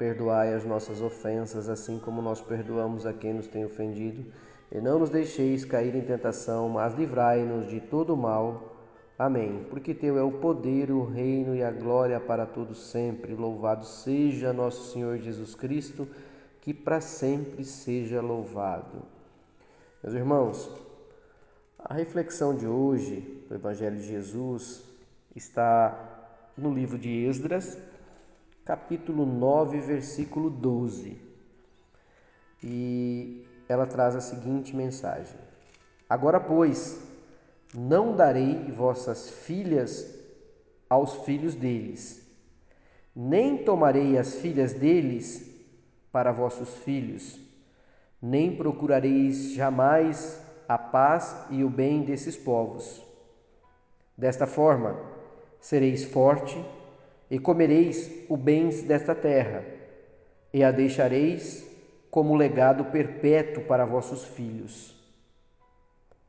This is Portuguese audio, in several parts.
Perdoai as nossas ofensas, assim como nós perdoamos a quem nos tem ofendido. E não nos deixeis cair em tentação, mas livrai-nos de todo mal. Amém. Porque Teu é o poder, o reino e a glória para todos sempre. Louvado seja nosso Senhor Jesus Cristo, que para sempre seja louvado. Meus irmãos, a reflexão de hoje do Evangelho de Jesus está no livro de Esdras, capítulo 9, versículo 12. E ela traz a seguinte mensagem: Agora, pois, não darei vossas filhas aos filhos deles, nem tomarei as filhas deles para vossos filhos, nem procurareis jamais a paz e o bem desses povos. Desta forma, sereis forte e comereis o bens desta terra, e a deixareis como legado perpétuo para vossos filhos.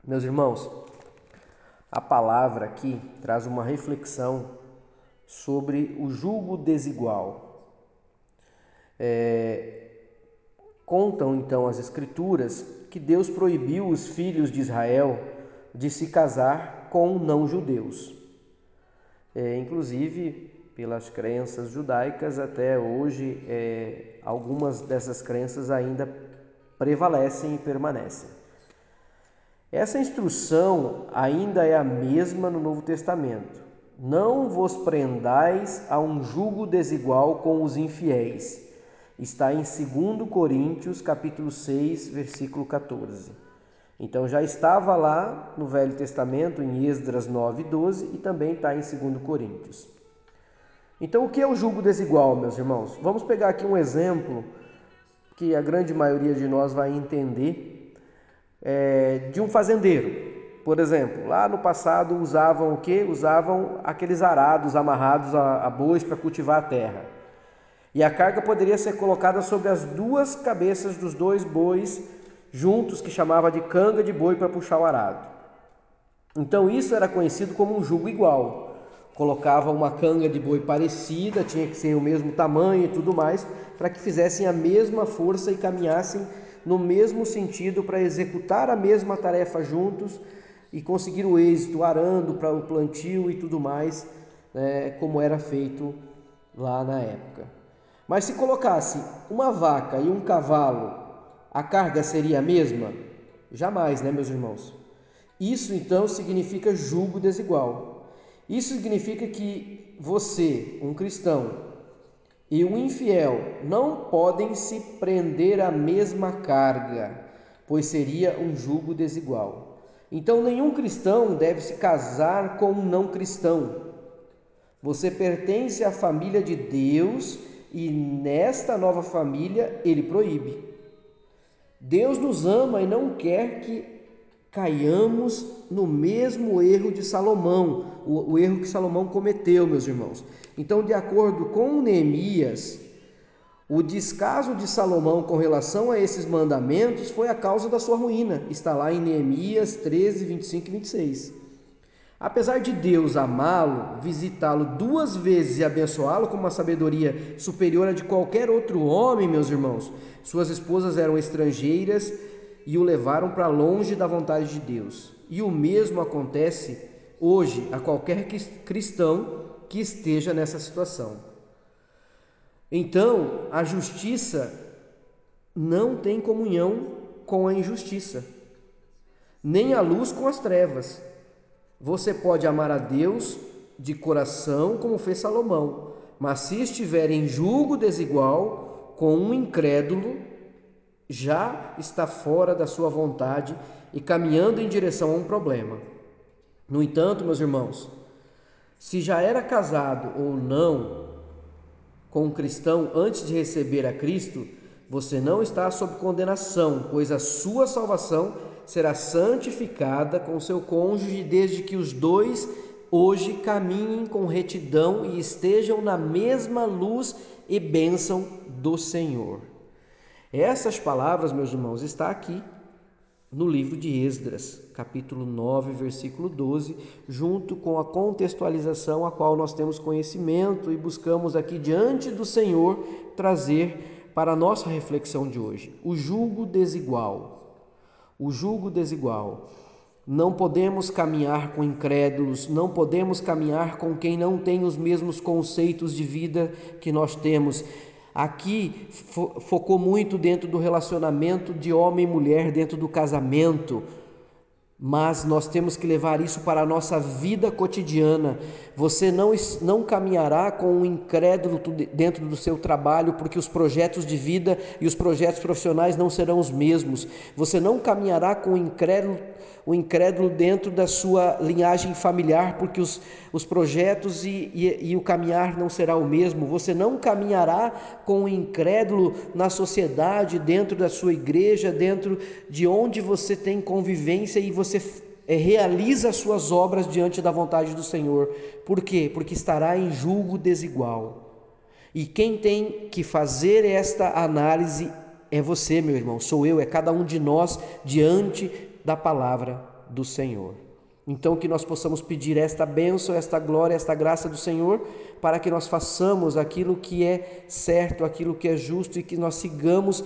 Meus irmãos, a palavra aqui traz uma reflexão sobre o julgo desigual. É, contam então as Escrituras que Deus proibiu os filhos de Israel de se casar com não-judeus. É, inclusive, pelas crenças judaicas, até hoje é, algumas dessas crenças ainda prevalecem e permanecem. Essa instrução ainda é a mesma no Novo Testamento. Não vos prendais a um jugo desigual com os infiéis. Está em 2 Coríntios, capítulo 6, versículo 14. Então já estava lá no Velho Testamento, em Esdras 9, 12, e também está em 2 Coríntios. Então, o que é o julgo desigual, meus irmãos? Vamos pegar aqui um exemplo que a grande maioria de nós vai entender é, de um fazendeiro. Por exemplo, lá no passado usavam o que? Usavam aqueles arados amarrados a, a bois para cultivar a terra. E a carga poderia ser colocada sobre as duas cabeças dos dois bois juntos, que chamava de canga de boi para puxar o arado. Então isso era conhecido como um jugo igual colocava uma canga de boi parecida, tinha que ser o mesmo tamanho e tudo mais, para que fizessem a mesma força e caminhassem no mesmo sentido para executar a mesma tarefa juntos e conseguir o êxito, arando para o plantio e tudo mais, né, como era feito lá na época. Mas se colocasse uma vaca e um cavalo, a carga seria a mesma? Jamais, né, meus irmãos? Isso então significa julgo desigual. Isso significa que você, um cristão, e um infiel não podem se prender à mesma carga, pois seria um jugo desigual. Então, nenhum cristão deve se casar com um não cristão. Você pertence à família de Deus e nesta nova família ele proíbe. Deus nos ama e não quer que caiamos no mesmo erro de Salomão, o, o, erro que Salomão cometeu, meus irmãos. Então, de acordo com Neemias, o descaso de Salomão com relação a esses mandamentos foi a causa da sua ruína. Está lá em Neemias 13, 25 e 26. Apesar de Deus amá-lo, visitá-lo duas vezes e abençoá-lo com uma sabedoria superior a de qualquer outro homem, meus irmãos, suas esposas eram estrangeiras e o levaram para longe da vontade de Deus. E o mesmo acontece hoje a qualquer cristão que esteja nessa situação. Então, a justiça não tem comunhão com a injustiça, nem a luz com as trevas. Você pode amar a Deus de coração, como fez Salomão, mas se estiver em julgo desigual com um incrédulo, já está fora da sua vontade e caminhando em direção a um problema. No entanto, meus irmãos, se já era casado ou não com um cristão antes de receber a Cristo, Você não está sob condenação, pois a sua salvação será santificada com seu cônjuge desde que os dois hoje caminhem com retidão e estejam na mesma luz e bênção do Senhor. Essas palavras, meus irmãos, está aqui no livro de Esdras, capítulo 9, versículo 12, junto com a contextualização a qual nós temos conhecimento e buscamos aqui diante do Senhor trazer para a nossa reflexão de hoje. O julgo desigual. O julgo desigual. Não podemos caminhar com incrédulos, não podemos caminhar com quem não tem os mesmos conceitos de vida que nós temos. Aqui fo focou muito dentro do relacionamento de homem e mulher, dentro do casamento mas nós temos que levar isso para a nossa vida cotidiana. Você não, não caminhará com um incrédulo dentro do seu trabalho, porque os projetos de vida e os projetos profissionais não serão os mesmos. Você não caminhará com um incrédulo, um incrédulo dentro da sua linhagem familiar, porque os, os projetos e, e, e o caminhar não será o mesmo. Você não caminhará com um incrédulo na sociedade, dentro da sua igreja, dentro de onde você tem convivência e você você é, realiza as suas obras diante da vontade do Senhor. Por quê? Porque estará em julgo desigual. E quem tem que fazer esta análise é você, meu irmão, sou eu, é cada um de nós diante da palavra do Senhor. Então, que nós possamos pedir esta bênção, esta glória, esta graça do Senhor, para que nós façamos aquilo que é certo, aquilo que é justo e que nós sigamos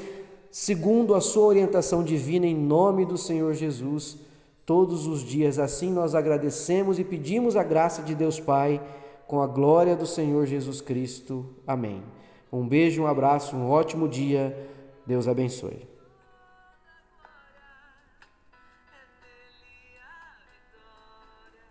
segundo a Sua orientação divina, em nome do Senhor Jesus todos os dias. Assim nós agradecemos e pedimos a graça de Deus Pai, com a glória do Senhor Jesus Cristo. Amém. Um beijo, um abraço, um ótimo dia. Deus abençoe.